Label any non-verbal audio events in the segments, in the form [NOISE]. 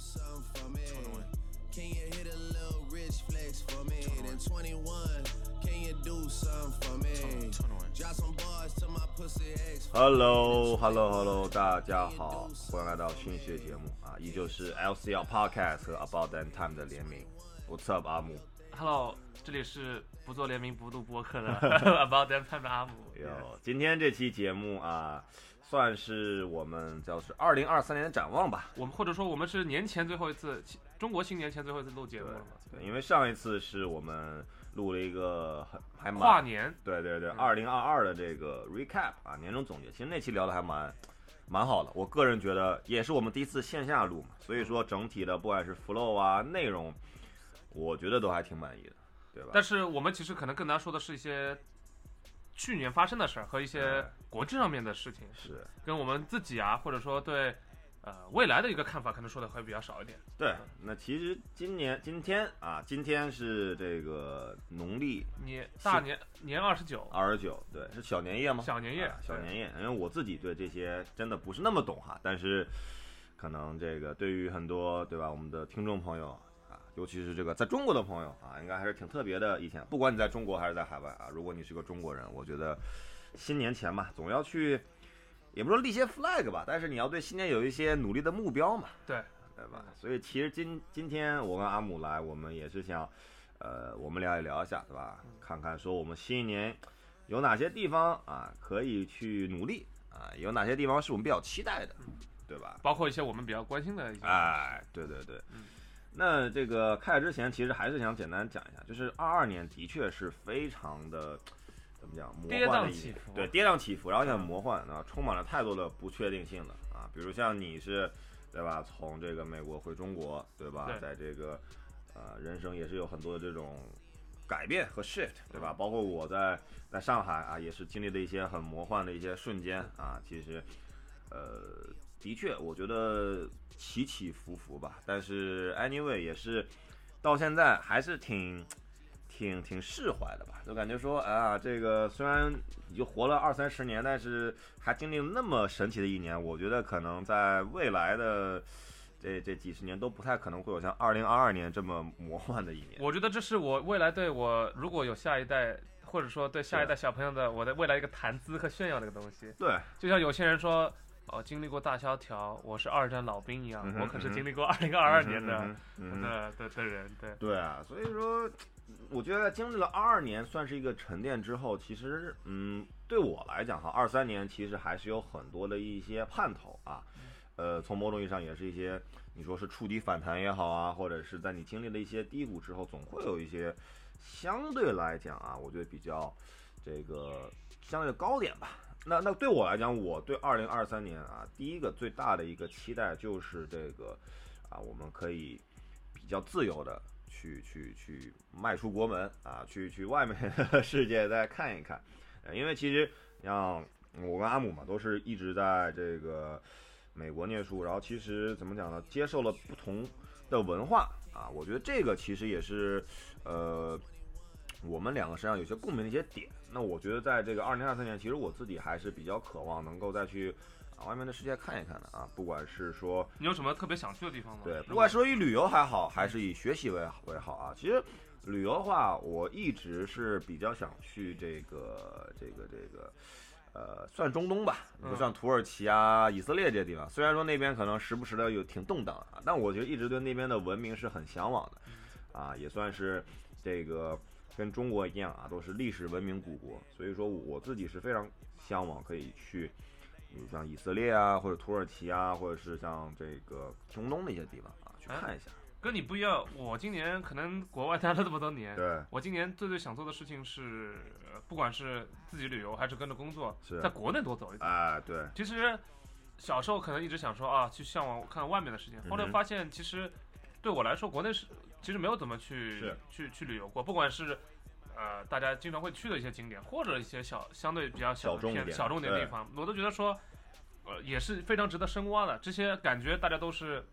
something for me? Can you hit a little rich flex for me? Then 21, can you do something for me? Drop some bars to my pussy ex. Hello，Hello，Hello，大家好，欢迎来到新一期的节目啊，依旧是 LCL Podcast 和 About That Time 的联名。What's up，阿姆？ Hello，这里是不做联名不录播客的 [LAUGHS] About That Time 的阿姆。有，今天这期节目啊， 算是我们叫是二零二三年的展望吧。我们或者说我们是年前最后一次，中国新年前最后一次录节目了嘛？对，因为上一次是我们录了一个很还蛮跨年，对对对，嗯二零二二的这个 recap 啊，年终总结，其实那期聊的还蛮蛮好的。我个人觉得也是我们第一次线下录嘛，所以说整体的不管是 flow 啊内容，我觉得都还挺满意的，对吧？但是我们其实可能更难说的是一些去年发生的事儿和一些国际上面的事情，是跟我们自己啊，或者说对呃未来的一个看法，可能说的会比较少一点。对。那其实今年今天啊，今天是这个农历年大年年二十九，二十九，对，是小年夜吗？小年夜啊小年夜。因为我自己对这些真的不是那么懂哈，但是可能这个对于很多对吧，我们的听众朋友啊，尤其是这个在中国的朋友啊，应该还是挺特别的一天。不管你在中国还是在海外啊，如果你是个中国人，我觉得新年前嘛，总要去，也不说立些 flag 吧，但是你要对新年有一些努力的目标嘛。对。对吧？所以其实今今天我跟阿姆来，我们也是想，呃，我们聊一聊一下，对吧？看看说我们新一年有哪些地方啊可以去努力啊，有哪些地方是我们比较期待的，对吧？包括一些我们比较关心的一些。哎，对对对。嗯那这个开始之前，其实还是想简单讲一下，就是二二年的确是非常的怎么讲，魔跌幻的一年，宕起伏对，跌宕起伏，然后也很魔幻啊，充满了太多的不确定性了啊，比如像你是，对吧？从这个美国回中国，对吧？对在这个呃人生也是有很多的这种改变和 shift，对吧？包括我在在上海啊，也是经历了一些很魔幻的一些瞬间啊，其实呃，的确，我觉得起起伏伏吧。但是 anyway 也是到现在还是挺挺挺释怀的吧，就感觉说啊，这个虽然你就活了二三十年，但是还经历了那么神奇的一年，我觉得可能在未来的。这这几十年都不太可能会有像二零二二年这么魔幻的一年。我觉得这是我未来对我如果有下一代，或者说对下一代小朋友的我的未来一个谈资和炫耀的一个东西。对，就像有些人说，哦，经历过大萧条，我是二战老兵一样，嗯我可是经历过二零二二年的的的人，对。对啊，所以说，我觉得经历了二二年算是一个沉淀之后，其实，嗯，对我来讲哈，二三年其实还是有很多的一些盼头啊，呃，从某种意义上也是一些，你说是触底反弹也好啊，或者是在你经历了一些低谷之后，总会有一些相对来讲啊，我觉得比较这个相对的高点吧。那那对我来讲，我对二零二三年啊，第一个最大的一个期待就是这个啊，我们可以比较自由的去去去迈出国门啊，去去外面世界再看一看。因为其实像我跟阿姆嘛，都是一直在这个美国念书，然后其实怎么讲呢，接受了不同的文化啊，我觉得这个其实也是呃。我们两个身上有些共鸣的一些点，那我觉得在这个二零二三年，其实我自己还是比较渴望能够再去啊外面的世界看一看的啊，不管是说你有什么特别想去的地方吗？对，不管是说以旅游还好，还是以学习为为好啊。其实旅游的话，我一直是比较想去这个这个这个，呃，算中东吧，你就嗯像土耳其啊、以色列这些地方。虽然说那边可能时不时的有挺动荡啊，但我觉得一直对那边的文明是很向往的，啊，也算是这个跟中国一样啊，都是历史文明古国。所以说我自己是非常向往可以去。比如像以色列啊，或者土耳其啊，或者是像这个中东的一些地方啊，去哎看一下。跟你不一样，我今年可能国外待了这么多年，对，我今年最最想做的事情是，呃不管是自己旅游还是跟着工作，是在国内多走一走。哎，对，其实小时候可能一直想说啊，去向往看外面的世界，后来发现其实对我来说，国内是其实没有怎么去是去去旅游过，不管是。呃，大家经常会去的一些景点，或者一些小相对比较小偏小众点的地方，我都觉得说，呃，也是非常值得深挖的。这些感觉大家都是，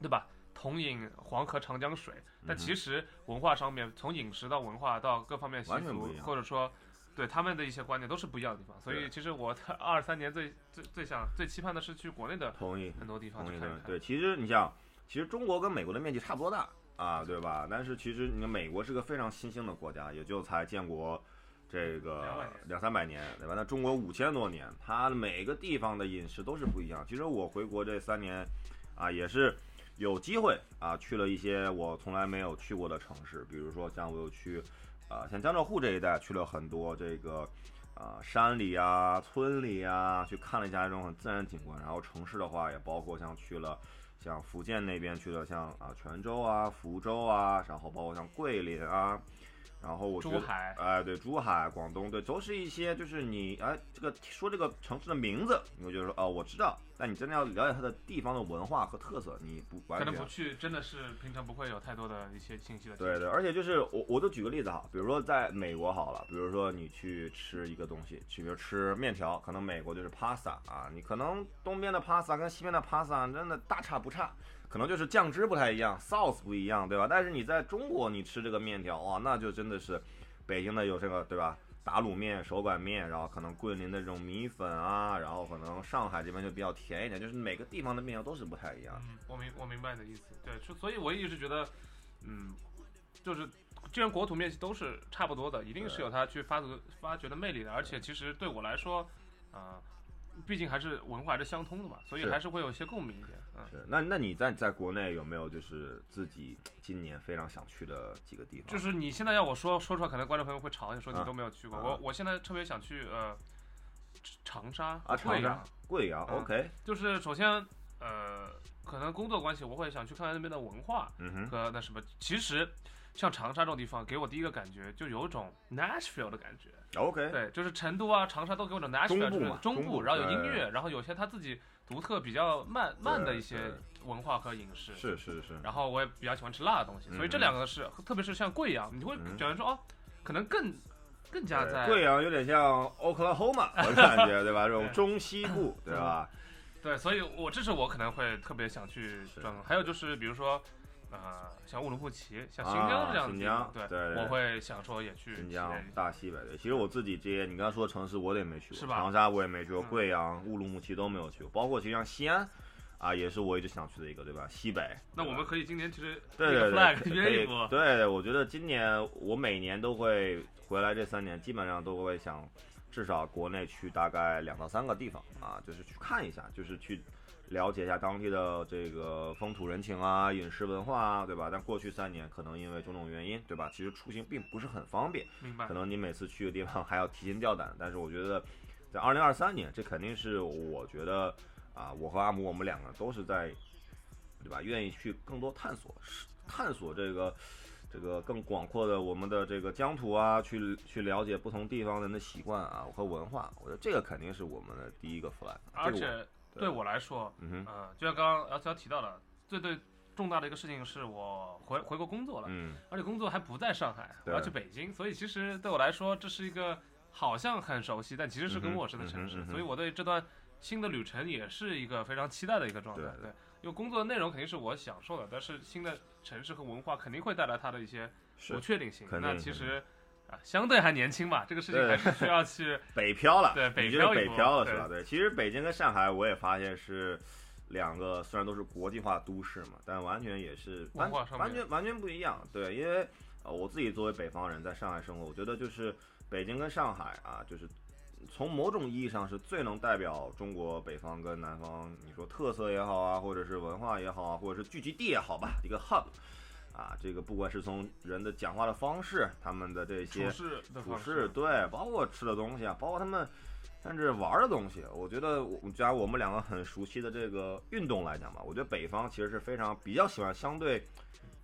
对吧？同饮黄河长江水，但其实文化上面，从饮食到文化到各方面习俗或者说对他们的一些观念都是不一样的地方。所以其实我在 [LAUGHS] 二三年最最最想最期盼的是去国内的同意，很多地方，去看一看。对，其实你像，其实中国跟美国的面积差不多大啊，对吧？但是其实你看美国是个非常新兴的国家，也就才建国这个两三百年，对吧？那中国五千多年，它每个地方的饮食都是不一样。其实我回国这三年啊，也是有机会啊，去了一些我从来没有去过的城市，比如说像我有去啊，像江浙沪这一带去了很多这个。啊，山里啊，村里啊，去看了一下这种很自然景观。然后城市的话，也包括像去了，像福建那边去的，像啊泉州啊、福州啊，然后包括像桂林啊，然后我觉得珠海哎，对，珠海、广东，对，都是一些就是你哎，这个说这个城市的名字，你会觉得说哦，我知道，但你真的要了解它的地方的文化和特色，你不完全可能不去，真的是平常不会有太多的一些信息的。对对，而且就是我，我就举个例子哈，比如说在美国好了，比如说你去吃一个东西，去比如吃面条，可能美国就是 pasta 啊，你可能东边的 pasta 跟西边的 pasta 真的大差不差，可能就是酱汁不太一样，sauce 不一样，对吧？但是你在中国你吃这个面条，哇，那就真的是北京的有这个对吧？打卤面、手擀面，然后可能桂林的这种米粉啊，然后可能上海这边就比较甜一点，就是每个地方的面条都是不太一样。嗯，我明我明白你的意思。对，就所以我一直觉得，嗯，就是既然国土面积都是差不多的，一定是有它去发掘发掘的魅力的。而且其实对我来说，啊、毕竟还是文化还是相通的嘛，所以还是会有一些共鸣一点。嗯，是，那那你在在国内有没有就是自己今年非常想去的几个地方？就是你现在要我说说出来，可能观众朋友会吵你说你啊都没有去过。啊我我现在特别想去呃长沙啊，长沙贵阳，贵阳嗯，OK，就是首先呃可能工作关系，我会想去看看那边的文化嗯哼，和那什么。其实像长沙这种地方，给我第一个感觉就有一种 Nashville 的感觉。OK，对，就是成都啊、长沙都给我种 Nashville，中部就是中部然后有音对乐，然后有些他自己独特、比较慢慢的一些文化和饮食。是是是，然后我也比较喜欢吃辣的东西，所以这嗯两个是，特别是像贵阳，你会嗯觉得说哦，可能更更加在贵阳有点像 Oklahoma，[LAUGHS] 我感觉对吧？这种中西部，对吧？对，所以我这是我可能会特别想去是转。还有就是比如说，呃，像乌鲁木齐、像新啊疆这样的新地方，对，疆对对我会想说也去新疆大西北对，其实我自己这些你刚才说的城市我也没去过，是吧长沙我也没去过，嗯贵阳、乌鲁木齐都没有去过，包括其实像西安。啊，也是我一直想去的一个，对吧？西北。那我们可以今年其实对对对，可以约一波。对，我觉得今年我每年都会回来，这三年基本上都会想至少国内去大概两到三个地方啊，就是去看一下，就是去了解一下当地的这个风土人情啊、饮食文化啊，对吧？但过去三年可能因为种种原因，对吧？其实出行并不是很方便，明白可。能你每次去的地方还要提心吊胆。但是我觉得，在二零二三年，这肯定是我觉得啊，我和阿姆我们两个都是在，对吧？愿意去更多探索，探索这个这个更广阔的我们的这个疆土啊，去去了解不同地方人的习惯啊和文化。我觉得这个肯定是我们的第一个 flag。而这个我且对我来说，嗯，呃，就像刚刚 L 幺提到的，最最重大的一个事情是我回回国工作了，嗯，而且工作还不在上海，我要去北京，所以其实对我来说，这是一个好像很熟悉，但其实是个陌生的城市，所以我对这段新的旅程也是一个非常期待的一个状态。对对，因为工作的内容肯定是我享受的，但是新的城市和文化肯定会带来它的一些不确定性。那其实啊，相对还年轻吧，这个事情对还是需要去 [LAUGHS] 北漂了，对北你就是北漂了是吧？对，其实北京跟上海我也发现是两个，虽然都是国际化都市嘛，但完全也是完完全完全不一样。对，因为呃我自己作为北方人，在上海生活，我觉得就是北京跟上海啊，就是从某种意义上是最能代表中国北方跟南方，你说特色也好啊，或者是文化也好啊，或者是聚集地也好吧，一个 hub。啊，这个不管是从人的讲话的方式，他们的这些处事。对，包括吃的东西啊，包括他们甚至玩的东西，我觉得我假如我们两个很熟悉的这个运动来讲吧，我觉得北方其实是非常比较喜欢相对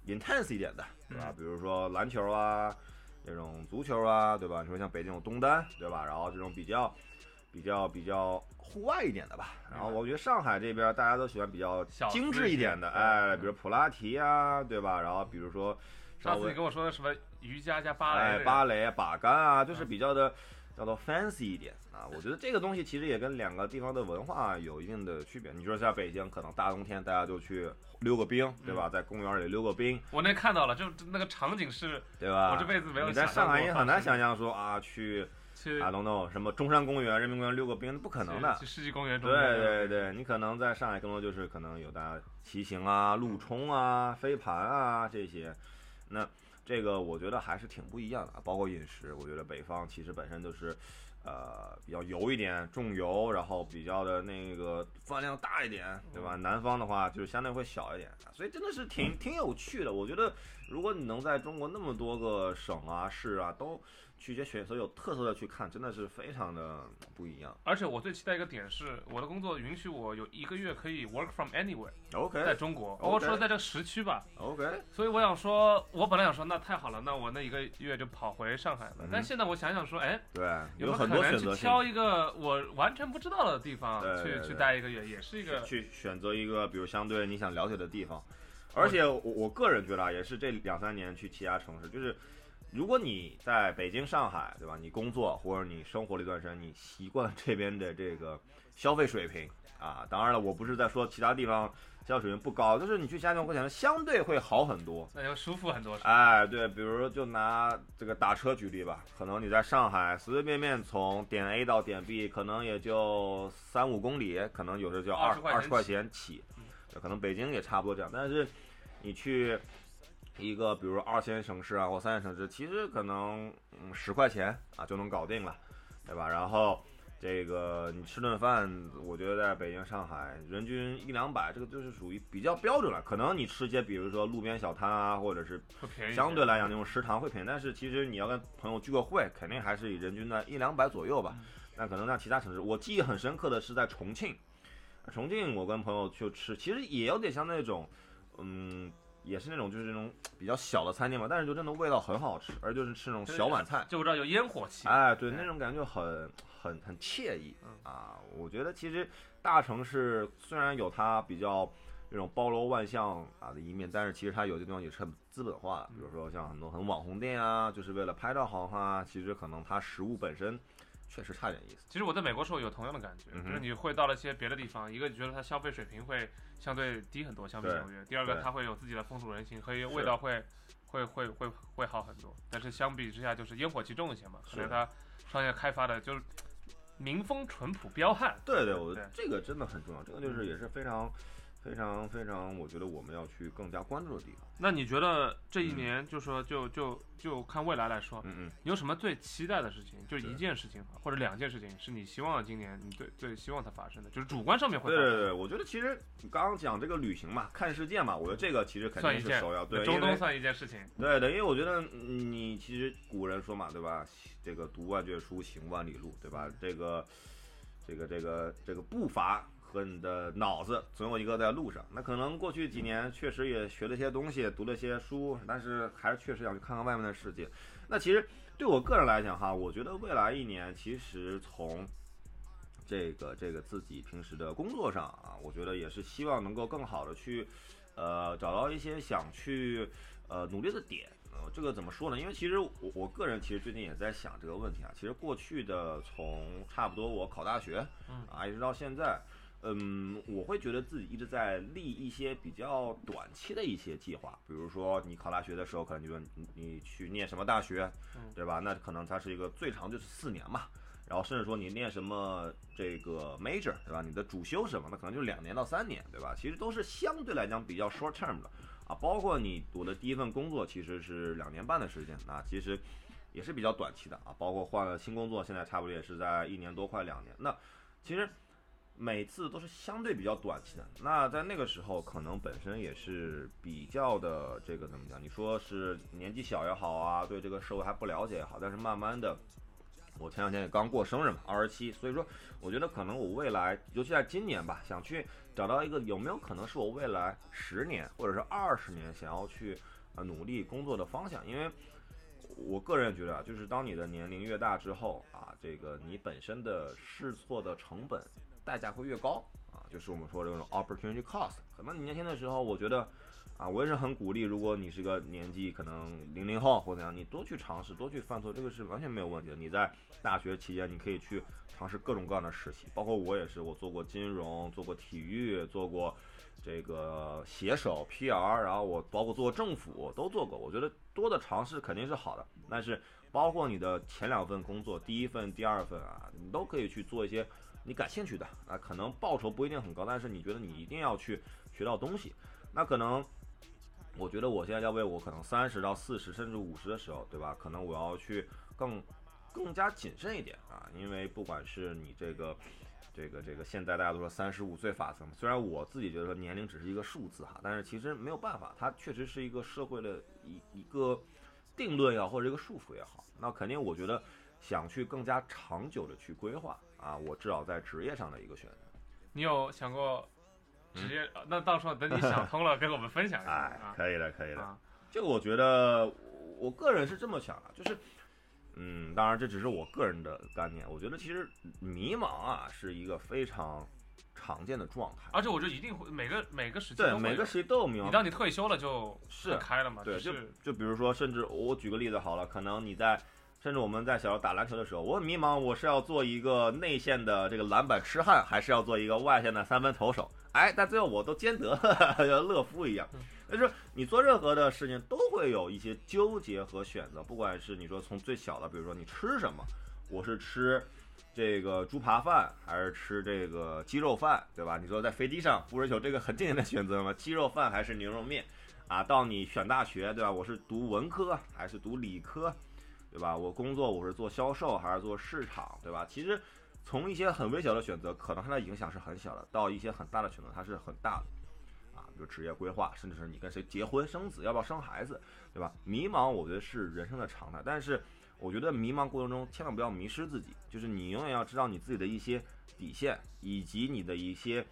intense 一点的，对吧？嗯比如说篮球啊，这种足球啊，对吧？你说像北京有东单，对吧？然后这种比较比较比较户外一点的吧。然后我觉得上海这边大家都喜欢比较精致一点的，对哎，嗯比如普拉提啊，对吧？然后比如说上次你跟我说的什么瑜伽加芭蕾哎，芭蕾、把杆啊，就是嗯比较的叫做 fancy 一点啊。我觉得这个东西其实也跟两个地方的文化有一定的区别。你说在北京，可能大冬天大家就去溜个冰，对嗯吧？在公园里溜个冰，我那看到了，就那个场景是对吧？我这辈子没有你在上海也很难想象说啊，去去 I don't know 什么中山公园、人民公园溜个冰，不可能的。去世纪公园中对对对，你可能在上海更多就是可能有大家骑行啊、路冲啊、飞盘啊这些，那这个我觉得还是挺不一样的，包括饮食，我觉得北方其实本身就是。呃，比较油一点，重油，然后比较的那个饭量大一点，对吧？南方的话就是相对会小一点，所以真的是挺挺有趣的。我觉得，如果你能在中国那么多个省啊、市啊都。去一些选择有特色的去看，真的是非常的不一样。而且我最期待一个点是，我的工作允许我有一个月可以 work from anywhere。OK，在中国，包括说在这个时区吧。OK。所以我想说，我本来想说，那太好了，那我那一个月就跑回上海了。嗯、但现在我想想说，哎，对，有没有很多选择去挑一个我完全不知道的地方去去待一个月，也是一个去选择一个比如相对你想了解的地方。而且我我个人觉得啊，也是这两三年去其他城市，就是。如果你在北京、上海，对吧？你工作或者你生活了一段时间，你习惯这边的这个消费水平啊。当然了，我不是在说其他地方消费水平不高，就是你去其他地方，可能相对会好很多，那就舒服很多。哎，对，比如就拿这个打车举例吧，可能你在上海随随便便从点 A 到点 B，可能也就三五公里，可能有时候就二二十块钱起，可能北京也差不多这样。但是你去。一个比如二线城市啊或三线城市，其实可能嗯十块钱啊就能搞定了，对吧？然后这个你吃顿饭，我觉得在北京、上海人均一两百，这个就是属于比较标准了。可能你吃些比如说路边小摊啊，或者是相对来讲那种食堂会便宜，但是其实你要跟朋友聚个会，肯定还是以人均的一两百左右吧。那可能像其他城市，我记忆很深刻的是在重庆，重庆我跟朋友去吃，其实也有点像那种嗯。也是那种就是那种 [TSK] 比较小的餐厅嘛，但是就真的味道很好吃，而就是吃那种小碗菜，就知道有烟火气。哎，对，那种感觉很很很惬意啊。我觉得其实大城市虽然有它比较这种包罗万象啊的一面，但是其实它有些地方也是很资本化的，比如说像很多很网红店啊，就是为了拍照好啊，其实可能它食物本身。确实差点意思。其实我在美国时候有同样的感觉，嗯、就是你会到了一些别的地方，一个你觉得它消费水平会相对低很多，相比纽约；第二个它会有自己的风土人情和味道会会会会会好很多。但是相比之下，就是烟火气重一些嘛，可能它商业开发的就是民风淳朴彪悍。对对，我这个真的很重要，这个就是也是非常。非常非常，我觉得我们要去更加关注的地方。那你觉得这一年，就说就就就看未来来说，嗯嗯，有什么最期待的事情？就一件事情或者两件事情，是你希望今年你最最希望它发生的，就是主观上面会。对对对，我觉得其实你刚刚讲这个旅行嘛，看世界嘛，我觉得这个其实肯定是首要。对，中东算一件事情。对对，因为我觉得你其实古人说嘛，对吧？这个读万卷书，行万里路，对吧？这个这个这个这个步伐。和你的脑子总有一个在路上。那可能过去几年确实也学了些东西，读了些书，但是还是确实想去看看外面的世界。那其实对我个人来讲哈，我觉得未来一年其实从这个这个自己平时的工作上啊，我觉得也是希望能够更好的去呃找到一些想去呃努力的点。呃，这个怎么说呢？因为其实我我个人其实最近也在想这个问题啊。其实过去的从差不多我考大学啊，一直到现在。嗯，我会觉得自己一直在立一些比较短期的一些计划，比如说你考大学的时候，可能就说你你去念什么大学，对吧？那可能它是一个最长就是四年嘛，然后甚至说你念什么这个 major，对吧？你的主修什么，那可能就两年到三年，对吧？其实都是相对来讲比较 short term 的啊。包括你我的第一份工作其实是两年半的时间，啊其实也是比较短期的啊。包括换了新工作，现在差不多也是在一年多快两年，那其实。每次都是相对比较短期的，那在那个时候可能本身也是比较的这个怎么讲？你说是年纪小也好啊，对这个社会还不了解也好，但是慢慢的，我前两天也刚过生日嘛，二十七，所以说我觉得可能我未来，尤其在今年吧，想去找到一个有没有可能是我未来十年或者是二十年想要去呃努力工作的方向，因为我个人觉得啊，就是当你的年龄越大之后啊，这个你本身的试错的成本。代价会越高啊，就是我们说这种 opportunity cost。可能你年轻的时候，我觉得啊，我也是很鼓励，如果你是个年纪可能零零后或怎样，你多去尝试，多去犯错，这个是完全没有问题的。你在大学期间，你可以去尝试各种各样的实习，包括我也是，我做过金融，做过体育，做过这个写手 PR，然后我包括做政府都做过。我觉得多的尝试肯定是好的，但是包括你的前两份工作，第一份、第二份啊，你都可以去做一些你感兴趣的啊，可能报酬不一定很高，但是你觉得你一定要去学到东西，那可能。我觉得我现在要为我可能三十到四十甚至五十的时候，对吧？可能我要去更更加谨慎一点啊，因为不管是你这个这个这个，现在大家都说三十五岁法则嘛，虽然我自己觉得年龄只是一个数字哈，但是其实没有办法，它确实是一个社会的一一个定论也好，或者一个束缚也好，那肯定我觉得想去更加长久的去规划啊，我至少在职业上的一个选择。你有想过？直接，那到时候等你想通了，[LAUGHS] 跟我们分享一下。哎，可以的，可以的。啊，这个我觉得，我个人是这么想的，就是，嗯，当然这只是我个人的观念。我觉得其实迷茫啊是一个非常常见的状态，而且我觉得一定会每个每个时期对每个时期都有迷茫。你当你退休了就是开了嘛？对，就就比如说，甚至我举个例子好了，可能你在。甚至我们在小时候打篮球的时候，我很迷茫，我是要做一个内线的这个篮板痴汉，还是要做一个外线的三分投手？哎，但最后我都兼得，[LAUGHS] 像乐夫一样。就是你做任何的事情都会有一些纠结和选择，不管是你说从最小的，比如说你吃什么，我是吃这个猪扒饭还是吃这个鸡肉饭，对吧？你说在飞机上不是有这个很经典的选择吗？鸡肉饭还是牛肉面？啊，到你选大学，对吧？我是读文科还是读理科？对吧？我工作我是做销售还是做市场，对吧？其实从一些很微小的选择，可能它的影响是很小的，到一些很大的选择，它是很大的。啊，比如职业规划，甚至是你跟谁结婚生子，要不要生孩子，对吧？迷茫，我觉得是人生的常态。但是我觉得迷茫过程中千万不要迷失自己，就是你永远要知道你自己的一些底线，以及你的一些，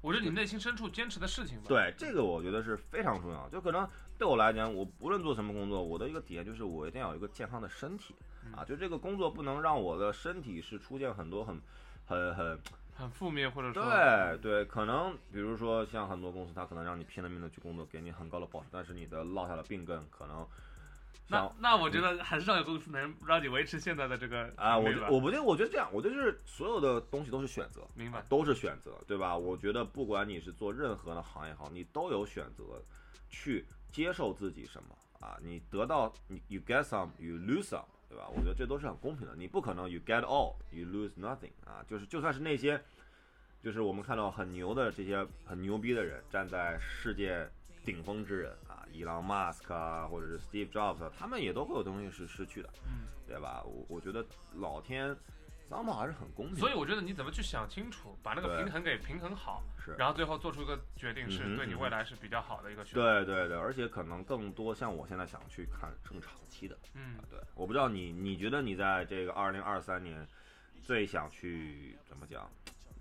我觉得你内心深处坚持的事情。对，这个我觉得是非常重要。就可能。对我来讲，我不论做什么工作，我的一个底线就是我一定要有一个健康的身体，啊，就这个工作不能让我的身体是出现很多很、很、很、很负面或者说对对，可能比如说像很多公司，它可能让你拼了命的去工作，给你很高的报酬，但是你的落下了病根可能，那那我觉得很少有公司能让你维持现在的这个啊，我我不觉得，我觉得这样，我觉得是所有的东西都是选择，明白，都是选择，对吧？我觉得不管你是做任何的行业好，你都有选择去。接受自己什么啊？你得到你 you get some you lose some，对吧？我觉得这都是很公平的。你不可能 you get all you lose nothing 啊！就是就算是那些，就是我们看到很牛的这些很牛逼的人，站在世界顶峰之人啊，伊朗马斯克啊，或者是 Steve Jobs，他们也都会有东西是失去的，嗯，对吧？我我觉得老天。商贸还是很公平，所以我觉得你怎么去想清楚，把那个平衡给平衡好，是，然后最后做出一个决定，是对你未来是比较好的一个选择。对对对，而且可能更多像我现在想去看更长期的，嗯，对，我不知道你你觉得你在这个二零二三年最想去怎么讲，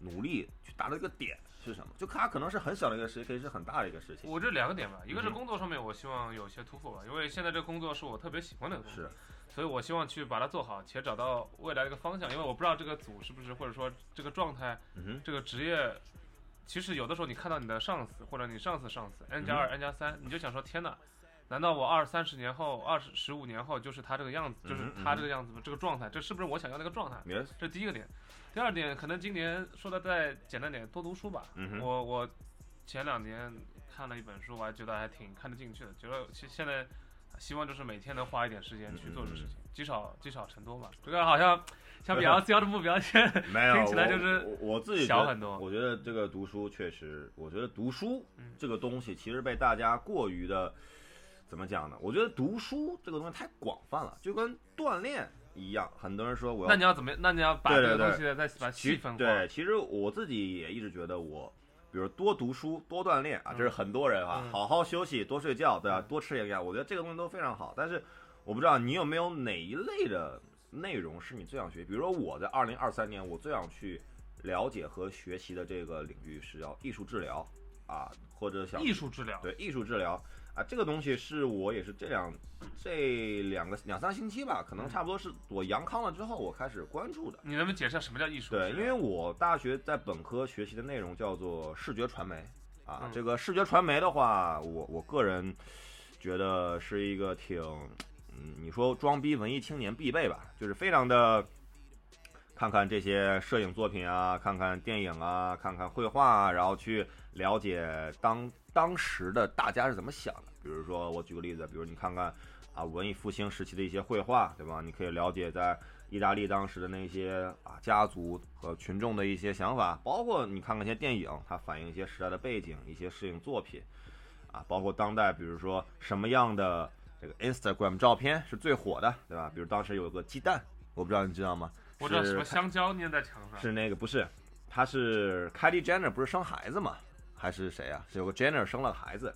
努力去达到一个点是什么？就它可能是很小的一个事情，可以是很大的一个事情。我这两个点吧，一个是工作上面，我希望有些突破吧，因为现在这个工作是我特别喜欢的工作。是。所以，我希望去把它做好，且找到未来的一个方向。因为我不知道这个组是不是，或者说这个状态，这个职业，其实有的时候你看到你的上司或者你上司上司 n 加二 n 加三，你就想说：天呐，难道我二三十年后、二十十五年后就是他这个样子，就是他这个样子这个状态，这是不是我想要那个状态？这第一个点。第二点，可能今年说的再简单点，多读书吧。我我前两年看了一本书，我还觉得还挺看得进去的，觉得现现在。希望就是每天能花一点时间去做这个事情，积少积少成多嘛。这个好像相比较交的目标，[LAUGHS] 听起来就是我自己小很多。我觉得这个读书确实，我觉得读书这个东西其实被大家过于的怎么讲呢？我觉得读书这个东西太广泛了，就跟锻炼一样。很多人说我要，那你要怎么？那你要把这个东西再把细分化。对，其实我自己也一直觉得我。比如多读书、多锻炼啊，这是很多人啊。好好休息、多睡觉，对吧？多吃营养，我觉得这个东西都非常好。但是我不知道你有没有哪一类的内容是你最想学？比如说我在二零二三年，我最想去了解和学习的这个领域是要艺术治疗啊，或者想艺术治疗，对艺术治疗。啊，这个东西是我也是这两这两个两三星期吧，可能差不多是我阳康了之后，我开始关注的。你能不能解释下什么叫艺术？对，因为我大学在本科学习的内容叫做视觉传媒啊，这个视觉传媒的话，我我个人觉得是一个挺，嗯，你说装逼文艺青年必备吧，就是非常的看看这些摄影作品啊，看看电影啊，看看绘画，啊，然后去了解当。当时的大家是怎么想的？比如说，我举个例子，比如你看看啊文艺复兴时期的一些绘画，对吧？你可以了解在意大利当时的那些啊家族和群众的一些想法，包括你看看一些电影，它反映一些时代的背景、一些摄影作品，啊，包括当代，比如说什么样的这个 Instagram 照片是最火的，对吧？比如当时有个鸡蛋，我不知道你知道吗？我知什么香蕉粘在墙上，是那个不是，他是 Kylie Jenner 不是生孩子吗？还是谁啊？是有个 Jenner 生了孩子，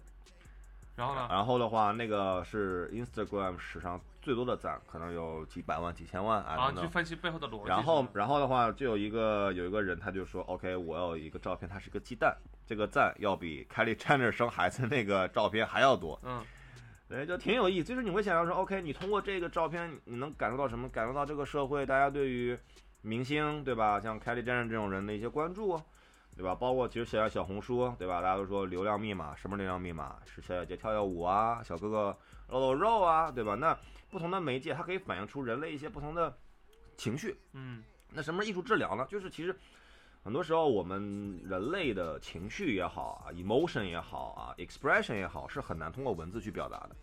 然后呢？然后的话，那个是 Instagram 史上最多的赞，可能有几百万、几千万啊啊。去分析背后的逻辑。然后然后的话，就有一个有一个人，他就说，OK，我有一个照片，它是个鸡蛋，这个赞要比 Kylie Jenner 生孩子那个照片还要多，嗯，对，就挺有意思。就是你会想象说，OK，你通过这个照片，你能感受到什么？感受到这个社会大家对于明星，对吧？像 Kylie Jenner 这种人的一些关注，对吧？包括其实写在小红书，对吧？大家都说流量密码，什么流量密码？是小姐姐跳跳舞啊，小哥哥露露肉啊，对吧？那不同的媒介，它可以反映出人类一些不同的情绪。嗯，那什么是艺术治疗呢？就是其实很多时候我们人类的情绪也好啊，emotion 也好啊，expression 也好，是很难通过文字去表达的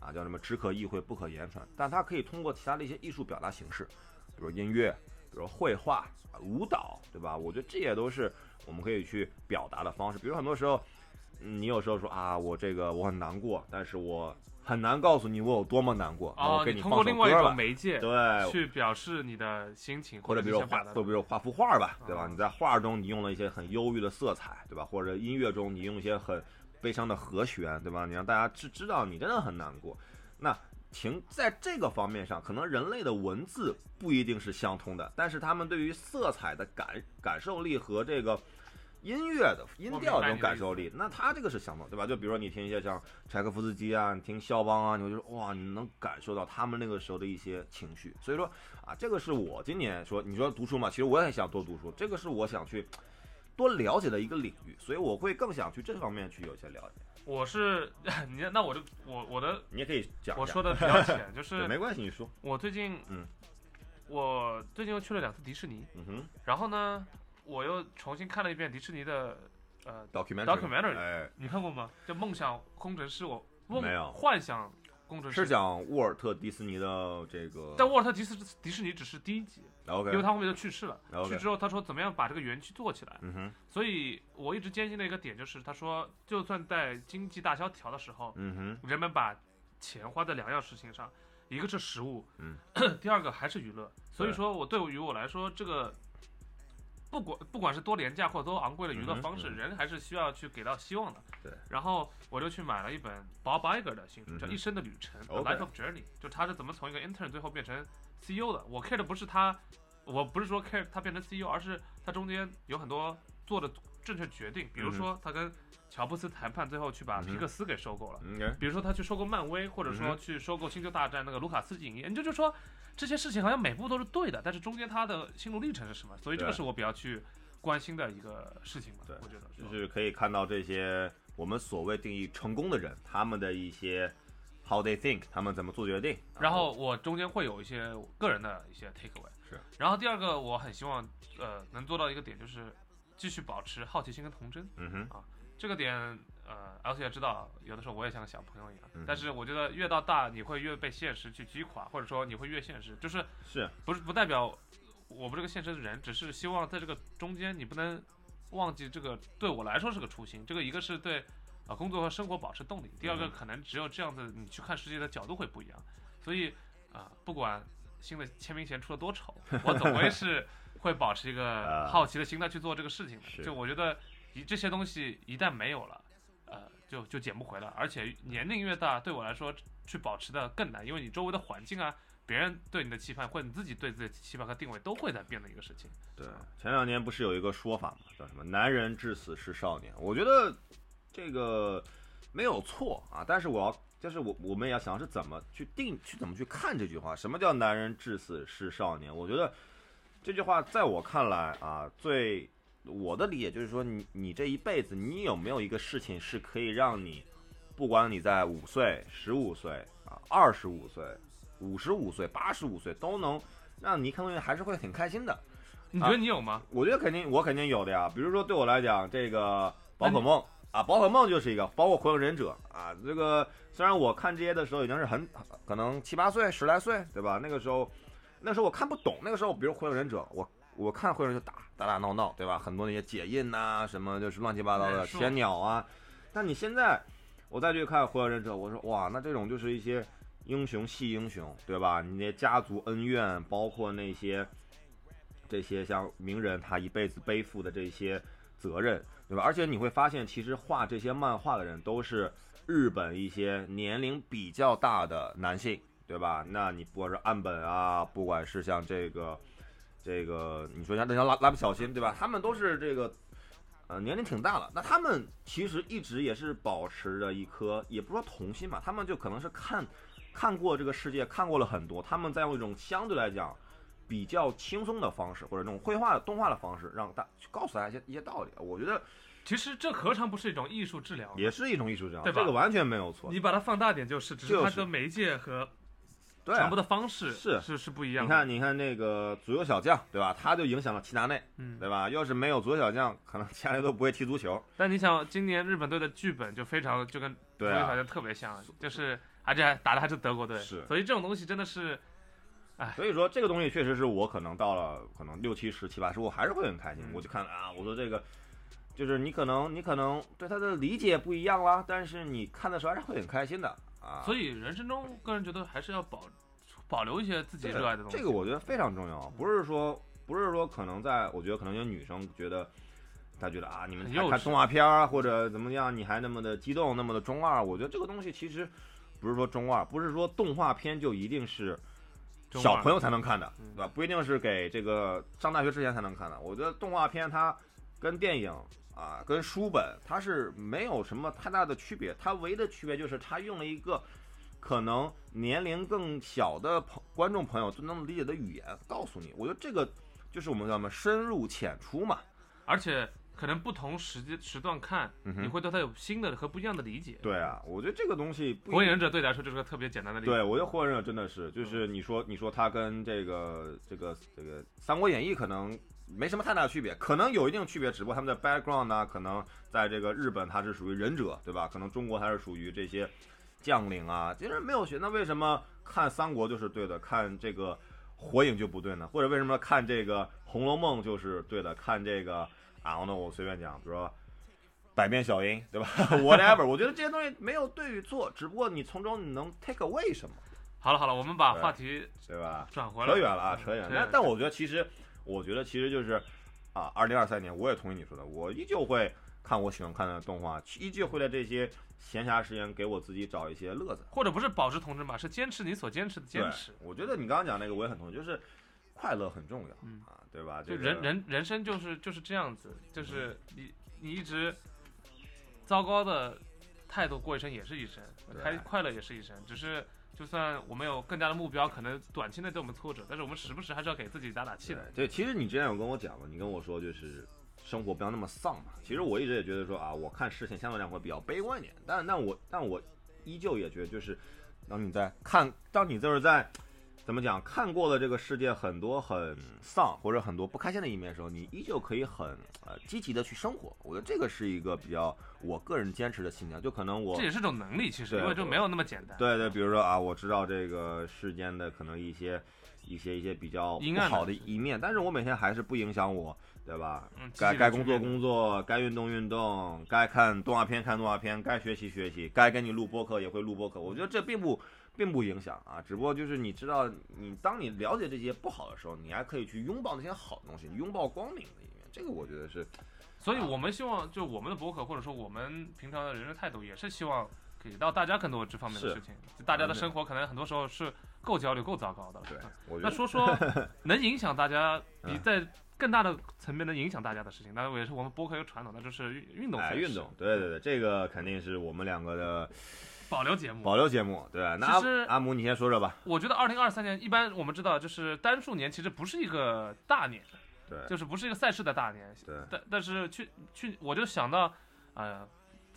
啊，叫什么只可意会不可言传。但它可以通过其他的一些艺术表达形式，比如音乐，比如绘画、舞蹈，对吧？我觉得这也都是我们可以去表达的方式。比如很多时候，嗯你有时候说啊，我这个我很难过，但是我很难告诉你我有多么难过。那哦我，给放通过另外一种媒介对，去表示你的心情，或者比如画，你想表达的或者比如画幅画吧，对吧？啊你在画中你用了一些很忧郁的色彩，对吧？或者音乐中你用一些很悲伤的和弦，对吧？你让大家知知道你真的很难过。那情在这个方面上，可能人类的文字不一定是相通的，但是他们对于色彩的感感受力和这个音乐的音调这种感受力，那他这个是相通，对吧？就比如说你听一些像柴可夫斯基啊，你听肖邦啊，你会觉得哇，你能感受到他们那个时候的一些情绪。所以说啊，这个是我今年说，你说读书嘛，其实我也想多读书，这个是我想去多了解的一个领域，所以我会更想去这方面去有一些了解。我是 [LAUGHS] 你那我就我我的你也可以讲，我说的比较浅，就是 [LAUGHS] 没关系，你说，我最近嗯，我最近又去了两次迪士尼，嗯哼然后呢，我又重新看了一遍迪士尼的呃，，documentary。Documentary 哎，你看过吗？叫《梦想工程师》，我梦没有。幻想工程师。是讲沃尔特迪士尼的这个但沃尔特迪士迪士尼只是第一集，，OK，因为他后面就去世了。OK 去之后，他说怎么样把这个园区做起来。嗯哼，所以我一直坚信的一个点就是，他说就算在经济大萧条的时候，嗯哼，人们把钱花在两样事情上，一个是食物，嗯，[COUGHS] 第二个还是娱乐。所以说我对于我来说，这个不管不管是多廉价或者多昂贵的娱乐方式，嗯人还是需要去给到希望的。对。然后我就去买了一本 Bob Iger 的新书，叫《一生的旅程》Life of Journey，就他是怎么从一个 intern 最后变成 CEO 的。我 care 的不是他，我不是说 care 他变成 CEO，而是他中间有很多做的正确决定，比如说他跟乔布斯谈判，最后去把皮克斯给收购了。比如说他去收购漫威，或者说去收购星球大战那个卢卡斯影业，你就就说这些事情好像每步都是对的，但是中间他的心路历程是什么？所以这个是我比较去关心的一个事情吧。对我觉得就是可以看到这些我们所谓定义成功的人，他们的一些 how they think，他们怎么做决定。然后我中间会有一些个人的一些 take away。是。然后第二个，我很希望呃能做到一个点，就是继续保持好奇心跟童真。嗯哼。啊，这个点，呃，L C 也知道，有的时候我也像个小朋友一样，嗯但是我觉得越到大，你会越被现实去击垮，或者说你会越现实，就是是。不是不代表我不是个现实的人，只是希望在这个中间你不能忘记这个对我来说是个初心。这个一个是对啊、呃工作和生活保持动力，第二个嗯可能只有这样子你去看世界的角度会不一样。所以啊、不管新的签名鞋出的多丑，我总归是会保持一个啊好奇的心态去做这个事情的。就我觉得一这些东西一旦没有了，呃，就就捡不回了，而且年龄越大，对我来说去保持的更难，因为你周围的环境啊。别人对你的期盼，或者你自己对自己的期盼和定位，都会在变的一个事情。对，前两年不是有一个说法嘛，叫什么“男人至死是少年”？我觉得这个没有错啊，但是我要，就是我我们也要想是怎么去定，去怎么去看这句话。什么叫“男人至死是少年”？我觉得这句话在我看来啊，最我的理解就是说你，你这一辈子，你有没有一个事情是可以让你，不管你在五岁、十五岁啊、二十五岁、五十五岁、八十五岁，都能让你看东西还是会挺开心的。你觉得你有吗？我觉得肯定，我肯定有的呀。比如说对我来讲，这个宝可梦啊，宝可梦就是一个，包括火影忍者啊，这个虽然我看这些的时候已经是很可能七八岁、十来岁，对吧？那个时候，那时候我看不懂，那个时候比如火影忍者，我我看火影忍者打打打闹闹，对吧？很多那些解印呐、什么就是乱七八糟的忍术千鸟啊，但你现在我再去看火影忍者，我说哇，那这种就是一些英雄系英雄，对吧？你那家族恩怨，包括那些这些像名人他一辈子背负的这些责任，对吧？而且你会发现，其实画这些漫画的人都是日本一些年龄比较大的男性，对吧？那你不管是岸本啊，不管是像这个这个，你说像那像蜡蜡笔小新，对吧？他们都是这个。呃，年龄挺大了，那他们其实一直也是保持着一颗，也不说童心吧，他们就可能是看看过这个世界，看过了很多，他们在用一种相对来讲比较轻松的方式，或者那种绘画的动画的方式，让大去告诉大家一些一些道理。我觉得其实这何尝不是一种艺术治疗？也是一种艺术治疗，对吧这个完全没有错。你把它放大点就是，只是它的媒介和对啊传播的方式是是是不一样的。你看，你看那个足球小将，对吧？他就影响了齐达内，嗯，对吧？要是没有足球小将，可能齐达内都不会踢足球。但你想，今年日本队的剧本就非常就跟对啊，小将特别像，就是而且还打的还是德国队，是所以这种东西真的是所以说这个东西确实是我可能到了可能六七十七八十，我还是会很开心。嗯我就看啊，我说这个就是你可能你可能对他的理解不一样啦，但是你看的时候还是会很开心的啊。所以人生中个人觉得还是要保保留一些自己热爱的东西。这个我觉得非常重要，不是说不是说可能在，我觉得可能有女生觉得。她觉得啊，你们看动画片啊或者怎么样，你还那么的激动，那么的中二。我觉得这个东西其实不是说中二，不是说动画片就一定是小朋友才能看的，嗯对吧？不一定是给这个上大学之前才能看的。我觉得动画片它跟电影啊、跟书本它是没有什么太大的区别，它唯一的区别就是它用了一个可能年龄更小的朋观众朋友都能理解的语言告诉你。我觉得这个就是我们叫什么深入浅出嘛。而且可能不同时间时段看，你会对它有新的和不一样的理解。对啊，我觉得这个东西不火影忍者对你来说就是个特别简单的例子。对，我觉得火影忍者真的是，就是你说你说它跟这个这个这个《三国演义》可能没什么太大的区别，可能有一定区别，只不过他们的 background 呢，可能在这个日本它是属于忍者，对吧？可能中国它是属于这些将领啊，其实没有学。那为什么看三国就是对的，看这个火影就不对呢？或者为什么看这个《红楼梦》就是对的，看这个啊，那我随便讲，比如说。百变小樱，对吧？[LAUGHS] Whatever，我觉得这些东西没有对与错，只不过你从中你能 take away 什么，好了好了，我们把话题对吧？转回来。扯远了啊，扯远了。但但我觉得其实，我觉得其实就是啊，二零二三年我也同意你说的，我依旧会看我喜欢看的动画，依旧会在这些闲暇时间给我自己找一些乐子。或者不是保持童真吧，是坚持你所坚持的坚持。我觉得你刚刚讲那个我也很同意，就是快乐很重要、嗯啊，对吧？就这个人人人生就是就是这样子，就是你你一直糟糕的态度过一生也是一生，开快乐也是一生，只是。就算我们有更大的目标，可能短期内对我们挫折，但是我们时不时还是要给自己打打气的。对，其实你之前有跟我讲嘛，你跟我说就是生活不要那么丧嘛。其实我一直也觉得说啊，我看事情相对来讲会比较悲观一点，但但我但我依旧也觉得就是，当你在看，当你就是在怎么讲看过了这个世界很多很丧或者很多不开心的一面的时候，你依旧可以很呃积极的去生活。我觉得这个是一个比较我个人坚持的信念，就可能我这也是种能力，其实对因为就没有那么简单。对对，比如说啊，我知道这个世间的可能一些一些一些比较不好的一面，但是我每天还是不影响我，对吧？嗯，该该工作工作，该运动运动，该看动画片看动画片，该学习学习，该跟你录播客也会录播客。我觉得这并不并不影响啊，只不过就是你知道，你当你了解这些不好的时候，你还可以去拥抱那些好的东西，拥抱光明的一面。这个我觉得是所以我们希望，就我们的博客，或者说我们平常的人生态度，也是希望给到大家更多这方面的事情。就大家的生活可能很多时候是够焦虑、够糟糕的。对那说说 [LAUGHS] 能影响大家，嗯比在更大的层面能影响大家的事情，当然也是我们博客一个传统，那就是运运动哎，运动，对对对，这个肯定是我们两个的保留节目。保留节目，对？那阿其实阿姆你先说说吧，我觉得二零二三年一般我们知道，就是单数年其实不是一个大年，对就是不是一个赛事的大年。对，但但是去去，我就想到，呃，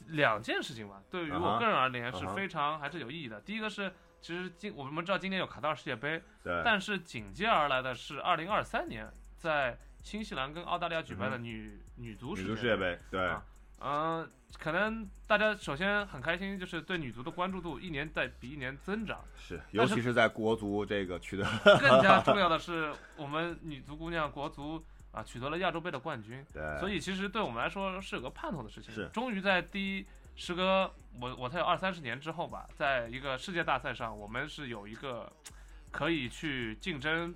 两件事情吧，对于我个人而言是非常还是有意义的。第一个是，其实今我们知道今年有卡塔尔世界杯，对，但是紧接而来的是二零二三年在新西兰跟澳大利亚举办的女、女足女世界足世界杯，对啊，嗯、可能大家首先很开心，就是对女足的关注度一年在比一年增长。是，尤其是在国足这个取 [LAUGHS] 得更加重要的是，我们女足姑娘国足啊取得了亚洲杯的冠军。对，所以其实对我们来说是有个盼头的事情。是，终于在第一时隔我我才有二三十年之后吧，在一个世界大赛上，我们是有一个可以去竞争。